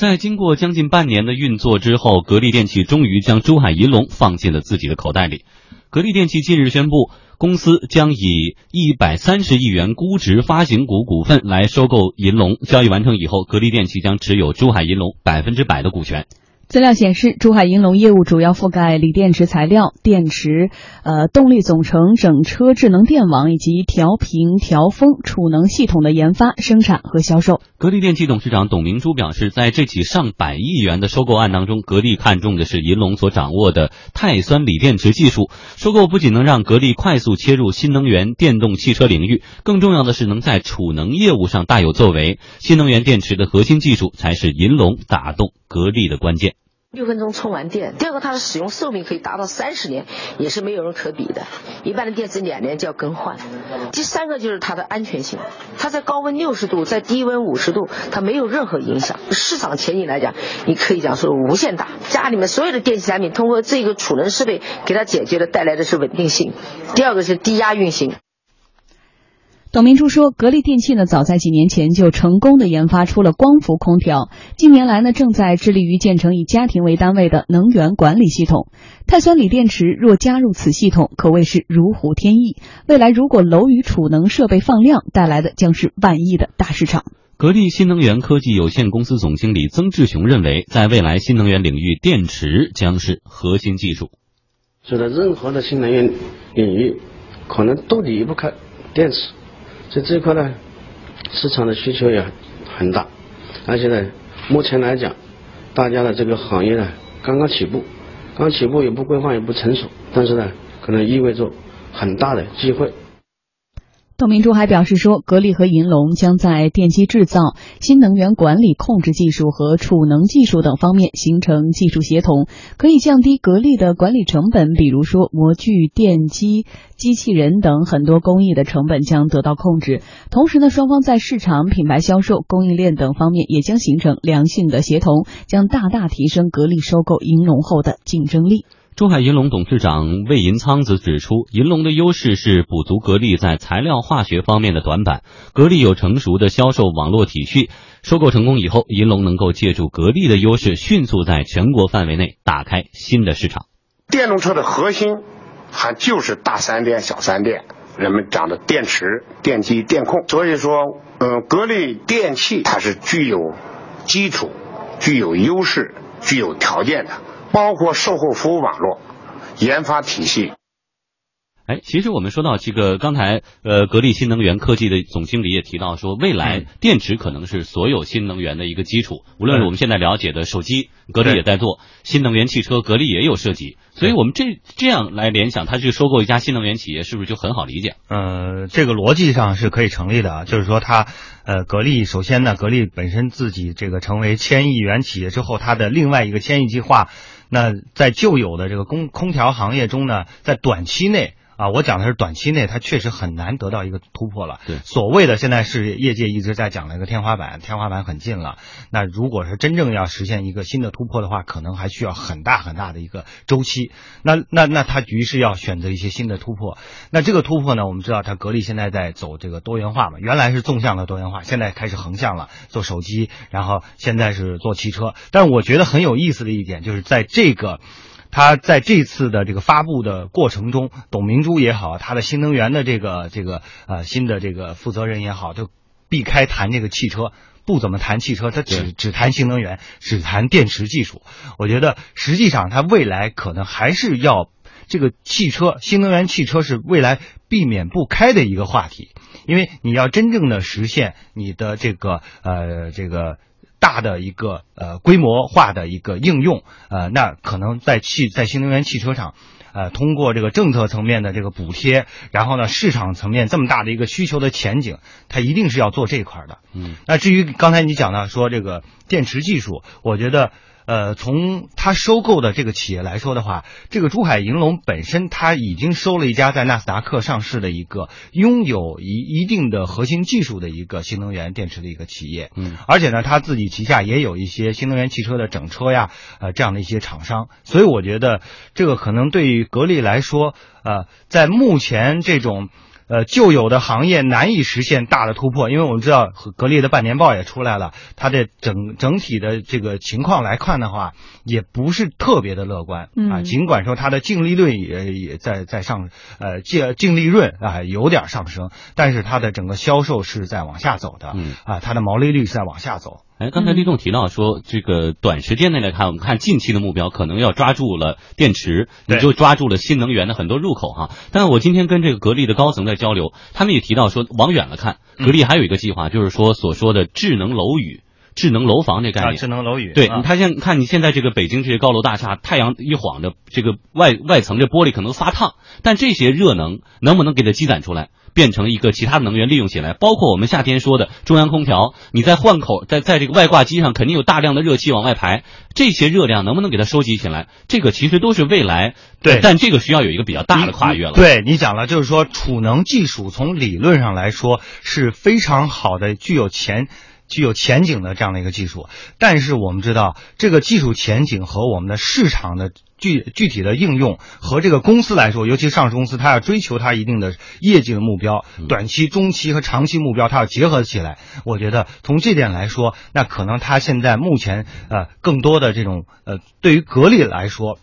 在经过将近半年的运作之后，格力电器终于将珠海银隆放进了自己的口袋里。格力电器近日宣布，公司将以一百三十亿元估值发行股股份来收购银隆。交易完成以后，格力电器将持有珠海银隆百分之百的股权。资料显示，珠海银隆业务主要覆盖锂电池材料、电池、呃动力总成、整车智能电网以及调频、调风、储能系统的研发、生产和销售。格力电器董事长董明珠表示，在这起上百亿元的收购案当中，格力看中的是银隆所掌握的钛酸锂电池技术。收购不仅能让格力快速切入新能源电动汽车领域，更重要的是能在储能业务上大有作为。新能源电池的核心技术才是银隆打动格力的关键。六分钟充完电，第二个它的使用寿命可以达到三十年，也是没有人可比的。一般的电池两年就要更换。第三个就是它的安全性，它在高温六十度，在低温五十度，它没有任何影响。市场前景来讲，你可以讲说无限大。家里面所有的电器产品通过这个储能设备给它解决的带来的是稳定性。第二个是低压运行。董明珠说，格力电器呢，早在几年前就成功的研发出了光伏空调，近年来呢，正在致力于建成以家庭为单位的能源管理系统。碳酸锂电池若加入此系统，可谓是如虎添翼。未来如果楼宇储能设备放量，带来的将是万亿的大市场。格力新能源科技有限公司总经理曾志雄认为，在未来新能源领域，电池将是核心技术。所以，任何的新能源领域，可能都离不开电池。所以这一块呢，市场的需求也很大，而且呢，目前来讲，大家的这个行业呢刚刚起步，刚起步也不规范也不成熟，但是呢，可能意味着很大的机会。董明珠还表示说，格力和银隆将在电机制造、新能源管理控制技术和储能技术等方面形成技术协同，可以降低格力的管理成本。比如说，模具、电机、机器人等很多工艺的成本将得到控制。同时呢，双方在市场、品牌销售、供应链等方面也将形成良性的协同，将大大提升格力收购银隆后的竞争力。珠海银隆董事长魏银仓则指出，银隆的优势是补足格力在材料化学方面的短板。格力有成熟的销售网络体系，收购成功以后，银隆能够借助格力的优势，迅速在全国范围内打开新的市场。电动车的核心还就是大三电、小三电，人们讲的电池、电机、电控。所以说，嗯，格力电器它是具有基础、具有优势、具有条件的。包括售后服务网络、研发体系。哎，其实我们说到这个，刚才呃，格力新能源科技的总经理也提到说，未来电池可能是所有新能源的一个基础。无论是我们现在了解的手机，格力也在做；新能源汽车，格力也有涉及。所以我们这这样来联想，他去收购一家新能源企业，是不是就很好理解？呃，这个逻辑上是可以成立的，就是说它呃，格力首先呢，格力本身自己这个成为千亿元企业之后，它的另外一个千亿计划。那在旧有的这个空空调行业中呢，在短期内。啊，我讲的是短期内，它确实很难得到一个突破了。对，所谓的现在是业界一直在讲的一个天花板，天花板很近了。那如果是真正要实现一个新的突破的话，可能还需要很大很大的一个周期。那那那它于是要选择一些新的突破。那这个突破呢，我们知道它格力现在在走这个多元化嘛，原来是纵向的多元化，现在开始横向了，做手机，然后现在是做汽车。但我觉得很有意思的一点就是在这个。他在这次的这个发布的过程中，董明珠也好，他的新能源的这个这个呃新的这个负责人也好，就避开谈这个汽车，不怎么谈汽车，他只只谈新能源，只谈电池技术。我觉得实际上他未来可能还是要这个汽车新能源汽车是未来避免不开的一个话题，因为你要真正的实现你的这个呃这个。大的一个呃规模化的一个应用，呃，那可能在汽在新能源汽车上，呃，通过这个政策层面的这个补贴，然后呢，市场层面这么大的一个需求的前景，它一定是要做这一块的。嗯，那至于刚才你讲的说这个电池技术，我觉得。呃，从他收购的这个企业来说的话，这个珠海银隆本身他已经收了一家在纳斯达克上市的一个拥有一一定的核心技术的一个新能源电池的一个企业，嗯，而且呢，他自己旗下也有一些新能源汽车的整车呀，呃，这样的一些厂商，所以我觉得这个可能对于格力来说，呃，在目前这种。呃旧有的行业难以实现大的突破，因为我们知道格力的半年报也出来了，它的整整体的这个情况来看的话，也不是特别的乐观啊。尽管说它的净利润也也在在上，呃净净利润啊有点上升，但是它的整个销售是在往下走的，啊，它的毛利率是在往下走。哎，刚才立栋提到说，这个短时间内来看，我们看近期的目标可能要抓住了电池，你就抓住了新能源的很多入口哈。但是我今天跟这个格力的高层在交流，他们也提到说，往远了看，格力还有一个计划，就是说所说的智能楼宇。智能楼房这概念，智能楼宇，对你，他现看你现在这个北京这些高楼大厦，太阳一晃着，这个外外层这玻璃可能发烫，但这些热能能不能给它积攒出来，变成一个其他的能源利用起来？包括我们夏天说的中央空调，你在换口，在在这个外挂机上肯定有大量的热气往外排，这些热量能不能给它收集起来？这个其实都是未来，对，但这个需要有一个比较大的跨越了。对你讲了，就是说储能技术从理论上来说是非常好的，具有前。具有前景的这样的一个技术，但是我们知道这个技术前景和我们的市场的具具体的应用和这个公司来说，尤其上市公司，它要追求它一定的业绩的目标，短期、中期和长期目标，它要结合起来。我觉得从这点来说，那可能它现在目前呃更多的这种呃对于格力来说，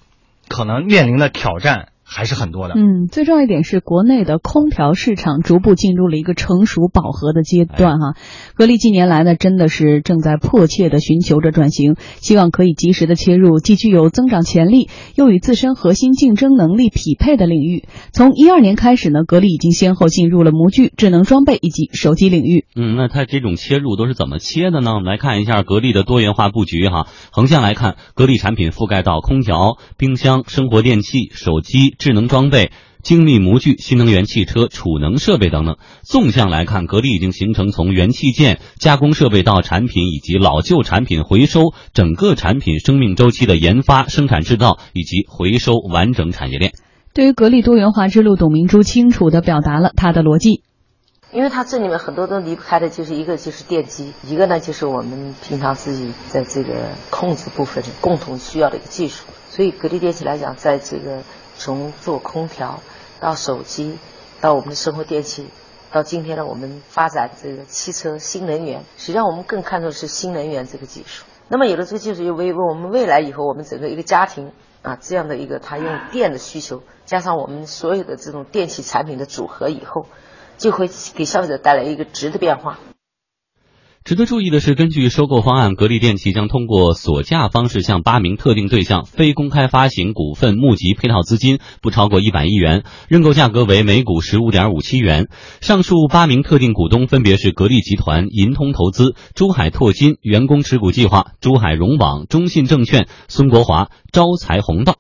可能面临的挑战。还是很多的。嗯，最重要一点是，国内的空调市场逐步进入了一个成熟饱和的阶段哈。格力近年来呢，真的是正在迫切的寻求着转型，希望可以及时的切入既具有增长潜力又与自身核心竞争能力匹配的领域。从一二年开始呢，格力已经先后进入了模具、智能装备以及手机领域。嗯，那它这种切入都是怎么切的呢？我们来看一下格力的多元化布局哈。横向来看，格力产品覆盖到空调、冰箱、生活电器、手机。智能装备、精密模具、新能源汽车、储能设备等等。纵向来看，格力已经形成从元器件、加工设备到产品以及老旧产品回收整个产品生命周期的研发、生产制造以及回收完整产业链。对于格力多元化之路，董明珠清楚地表达了他的逻辑。因为它这里面很多都离不开的，就是一个就是电机，一个呢就是我们平常自己在这个控制部分共同需要的一个技术。所以格力电器来讲，在这个从做空调到手机，到我们的生活电器，到今天呢，我们发展这个汽车新能源，实际上我们更看重的是新能源这个技术。那么有了这个技术，又为为我们未来以后我们整个一个家庭啊这样的一个它用电的需求，加上我们所有的这种电器产品的组合以后，就会给消费者带来一个质的变化。值得注意的是，根据收购方案，格力电器将通过锁价方式向八名特定对象非公开发行股份募集配套资金，不超过一百亿元，认购价格为每股十五点五七元。上述八名特定股东分别是格力集团、银通投资、珠海拓金、员工持股计划、珠海融网、中信证券、孙国华、招财宏道。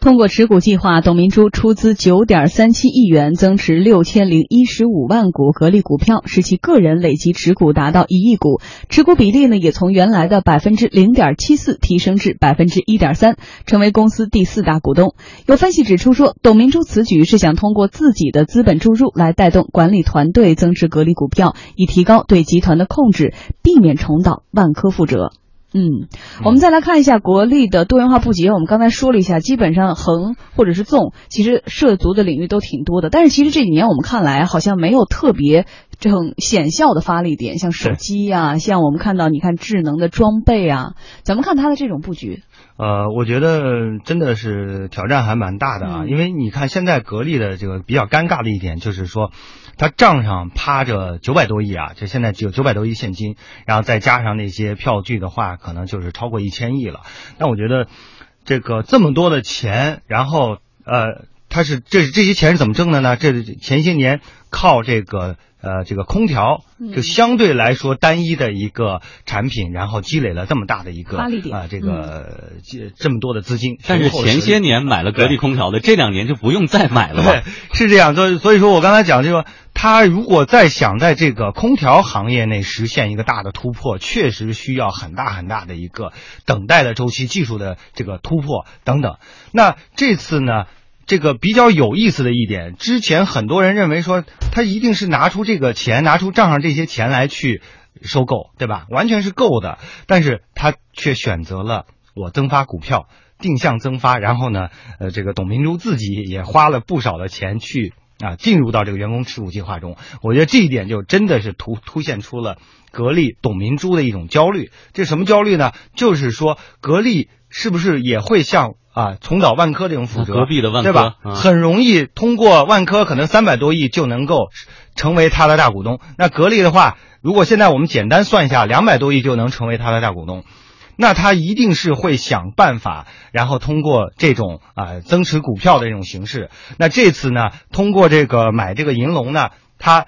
通过持股计划，董明珠出资九点三七亿元增持六千零一十五万股格力股票，使其个人累计持股达到一亿股，持股比例呢也从原来的百分之零点七四提升至百分之一点三，成为公司第四大股东。有分析指出说，董明珠此举是想通过自己的资本注入来带动管理团队增持格力股票，以提高对集团的控制，避免重蹈万科覆辙。嗯，我们再来看一下国力的多元化布局。我们刚才说了一下，基本上横或者是纵，其实涉足的领域都挺多的。但是其实这几年我们看来，好像没有特别这种显效的发力点，像手机呀，像我们看到你看智能的装备啊，怎么看它的这种布局？呃，我觉得真的是挑战还蛮大的啊，因为你看现在格力的这个比较尴尬的一点就是说。他账上趴着九百多亿啊，就现在只有九百多亿现金，然后再加上那些票据的话，可能就是超过一千亿了。那我觉得，这个这么多的钱，然后呃，他是这这些钱是怎么挣的呢？这前些年靠这个。呃，这个空调就相对来说单一的一个产品，然后积累了这么大的一个啊，这个这这么多的资金。但是前些年买了格力空调的，这两年就不用再买了吧？是这样，所以所以说我刚才讲这个，他如果再想在这个空调行业内实现一个大的突破，确实需要很大很大的一个等待的周期、技术的这个突破等等。那这次呢？这个比较有意思的一点，之前很多人认为说他一定是拿出这个钱，拿出账上这些钱来去收购，对吧？完全是够的，但是他却选择了我增发股票，定向增发，然后呢，呃，这个董明珠自己也花了不少的钱去啊进入到这个员工持股计划中。我觉得这一点就真的是突凸显出了格力董明珠的一种焦虑。这什么焦虑呢？就是说格力是不是也会像啊重蹈万科这种覆辙？隔壁的万科对吧？啊很容易通过万科可能三百多亿就能够成为他的大股东。那格力的话，如果现在我们简单算一下，两百多亿就能成为他的大股东。那他一定是会想办法，然后通过这种啊、增持股票的这种形式。那这次呢，通过这个买这个银龙呢，他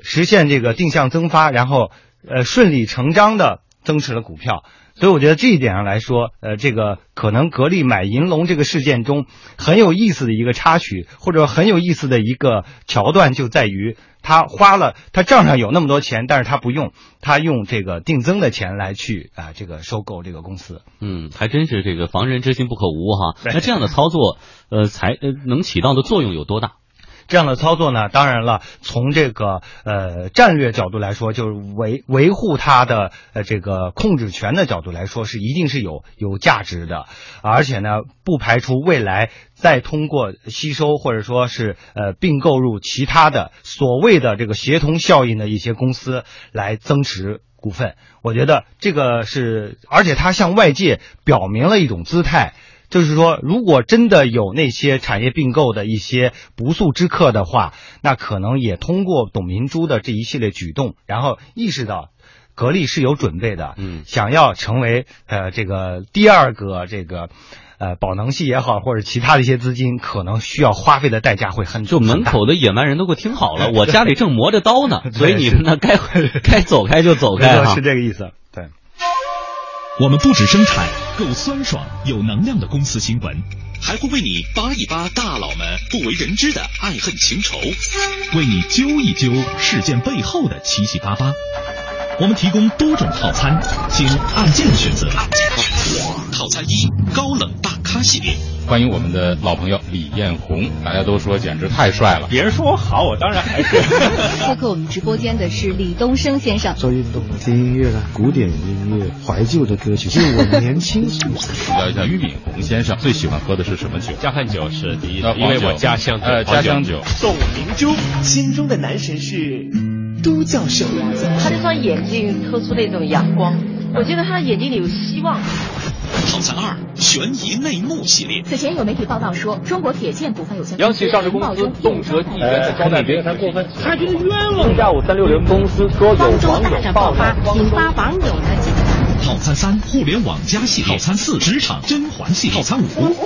实现这个定向增发，然后呃顺理成章的增持了股票。所以我觉得这一点上来说，呃，这个可能格力买银龙这个事件中很有意思的一个插曲，或者很有意思的一个桥段，就在于他花了他账上有那么多钱，但是他不用，他用这个定增的钱来去啊、这个收购这个公司。嗯，还真是这个防人之心不可无哈。那这样的操作，呃，才呃能起到的作用有多大？这样的操作呢，当然了，从这个呃战略角度来说，就是维维护它的呃这个控制权的角度来说，是一定是有有价值的，而且呢，不排除未来再通过吸收或者说是呃并购入其他的所谓的这个协同效应的一些公司来增持。股份，我觉得这个是，而且它向外界表明了一种姿态，就是说，如果真的有那些产业并购的一些不速之客的话，那可能也通过董明珠的这一系列举动，然后意识到格力是有准备的，嗯想要成为呃这个第二个这个。呃，宝能系也好，或者其他的一些资金，可能需要花费的代价会很就门口的野蛮人都给我听好了，我家里正磨着刀呢，所以你们呢该 该走开就走开哈是。这个意思。对，我们不止生产够酸爽、有能量的公司新闻，还会为你扒一扒大佬们不为人知的爱恨情仇。为你揪一揪事件背后的七七八八。我们提供多种套餐，请按键选择。套餐一：高冷大咖系列。欢迎我们的老朋友李彦宏，大家都说简直太帅了。别人说我好，我当然还是。做客我们直播间的是李东升先生。做运动、听音乐啦，古典音乐、怀旧的歌曲，就是我年轻时候。请教一下俞敏洪先生最喜欢喝的是什么酒？加汉酒是第一呃，因为我家乡呃家乡酒。董明珠心中的男神是都教授，他这双眼睛透出那种阳光，我觉得他的眼睛里有希望。套餐二：悬疑内幕系列。此前有媒体报道说，中国铁建股份有限央企上市公司动辄一元的招待别他过分，他觉得冤枉。下午三六零公司说有网友爆发，引发网友的惊叹。套餐三：互联网加系列。套餐四：职场甄嬛系列。套餐五：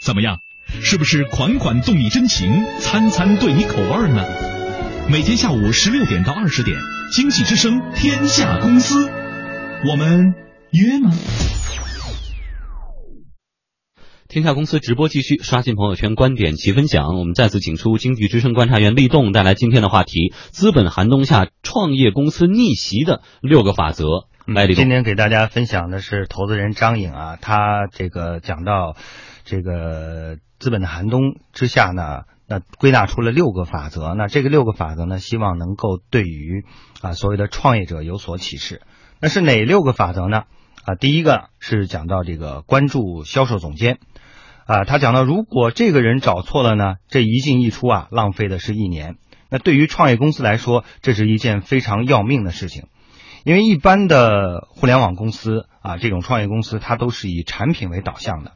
怎么样？是不是款款动你真情，餐餐对你口味呢？每天下午十六点到二十点，经济之声天下公司，我们约吗？天下公司直播继续，刷新朋友圈观点齐分享。我们再次请出经济之声观察员立栋带来今天的话题：资本寒冬下创业公司逆袭的六个法则。来，立栋今，天给大家分享的是投资人张颖啊，他这个讲到这个资本的寒冬之下呢，那归纳出了六个法则。那这个六个法则呢，希望能够对于啊所谓的创业者有所启示。那是哪六个法则呢？啊，第一个是讲到这个关注销售总监。啊，他讲到，如果这个人找错了呢，这一进一出啊，浪费的是一年。那对于创业公司来说，这是一件非常要命的事情。因为一般的互联网公司啊，这种创业公司，它都是以产品为导向的，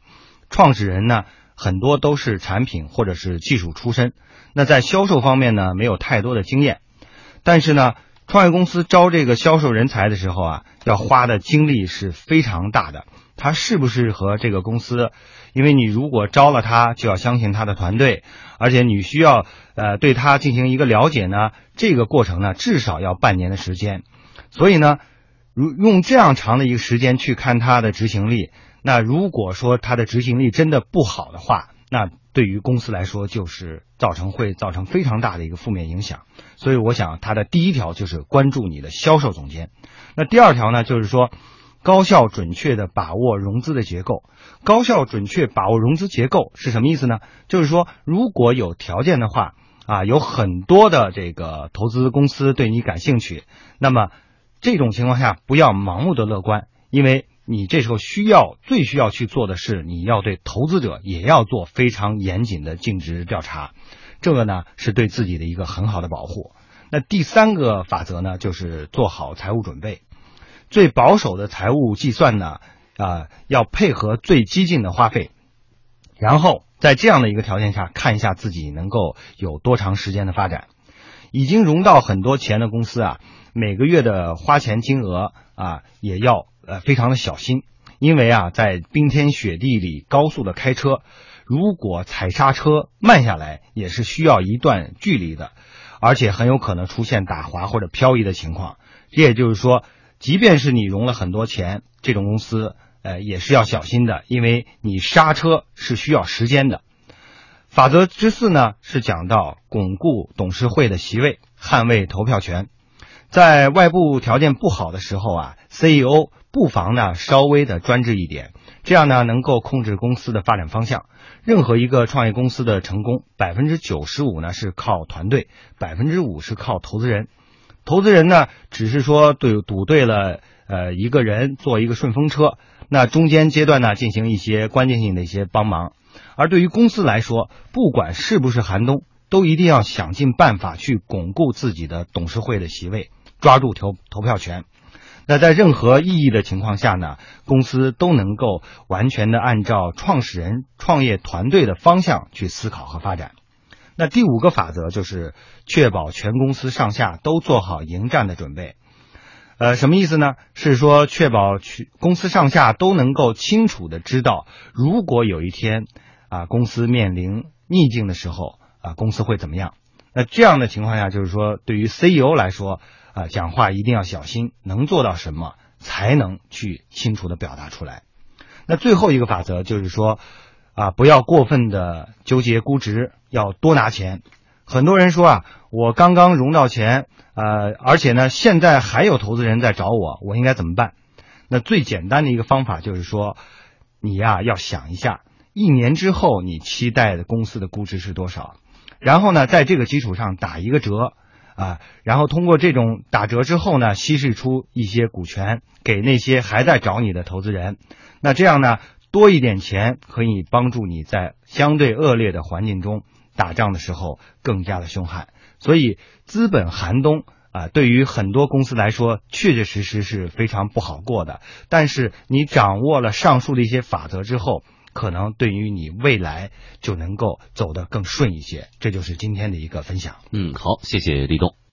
创始人呢很多都是产品或者是技术出身，那在销售方面呢没有太多的经验，但是呢，创业公司招这个销售人才的时候啊，要花的精力是非常大的，他适不适合这个公司？因为你如果招了他，就要相信他的团队，而且你需要呃对他进行一个了解呢，这个过程呢至少要半年的时间。所以呢，如用这样长的一个时间去看他的执行力，那如果说他的执行力真的不好的话，那对于公司来说就是造成会造成非常大的一个负面影响。所以我想，他的第一条就是关注你的销售总监。那第二条呢，就是说高效准确的把握融资的结构。高效准确把握融资结构是什么意思呢？就是说，如果有条件的话，啊，有很多的这个投资公司对你感兴趣，那么这种情况下不要盲目的乐观，因为你这时候需要最需要去做的是，你要对投资者也要做非常严谨的尽职调查，这个呢是对自己的一个很好的保护。那第三个法则呢，就是做好财务准备。最保守的财务计算呢，啊，要配合最激进的花费，然后在这样的一个条件下，看一下自己能够有多长时间的发展。已经融到很多钱的公司啊，每个月的花钱金额啊，也要呃非常的小心，因为啊，在冰天雪地里高速的开车，如果踩刹车慢下来，也是需要一段距离的。而且很有可能出现打滑或者漂移的情况，这也就是说，即便是你融了很多钱，这种公司呃也是要小心的，因为你刹车是需要时间的。法则之四呢是讲到巩固董事会的席位，捍卫投票权。在外部条件不好的时候啊，CEO 不妨呢稍微的专制一点，这样呢能够控制公司的发展方向。任何一个创业公司的成功，百分之九十五呢是靠团队，百分之五是靠投资人。投资人呢，只是说对赌对了，呃，一个人做一个顺风车，那中间阶段呢进行一些关键性的一些帮忙。而对于公司来说，不管是不是寒冬，都一定要想尽办法去巩固自己的董事会的席位，抓住投投票权。那在任何意义的情况下呢，公司都能够完全的按照创始人创业团队的方向去思考和发展。那第五个法则就是确保全公司上下都做好迎战的准备。呃，什么意思呢？是说确保去公司上下都能够清楚的知道，如果有一天啊公司面临逆境的时候啊，公司会怎么样？那这样的情况下，就是说对于 CEO 来说。啊，讲话一定要小心，能做到什么才能去清楚的表达出来。那最后一个法则就是说，啊，不要过分的纠结估值，要多拿钱。很多人说啊，我刚刚融到钱，呃，而且呢，现在还有投资人在找我，我应该怎么办？那最简单的一个方法就是说，你呀要想一下，一年之后你期待的公司的估值是多少，然后呢，在这个基础上打一个折。啊，然后通过这种打折之后呢，稀释出一些股权给那些还在找你的投资人，那这样呢，多一点钱可以帮助你在相对恶劣的环境中打仗的时候更加的凶悍。所以资本寒冬啊，对于很多公司来说，确确实实是非常不好过的。但是你掌握了上述的一些法则之后，可能对于你未来就能够走得更顺一些。这就是今天的一个分享。嗯，好，谢谢立东。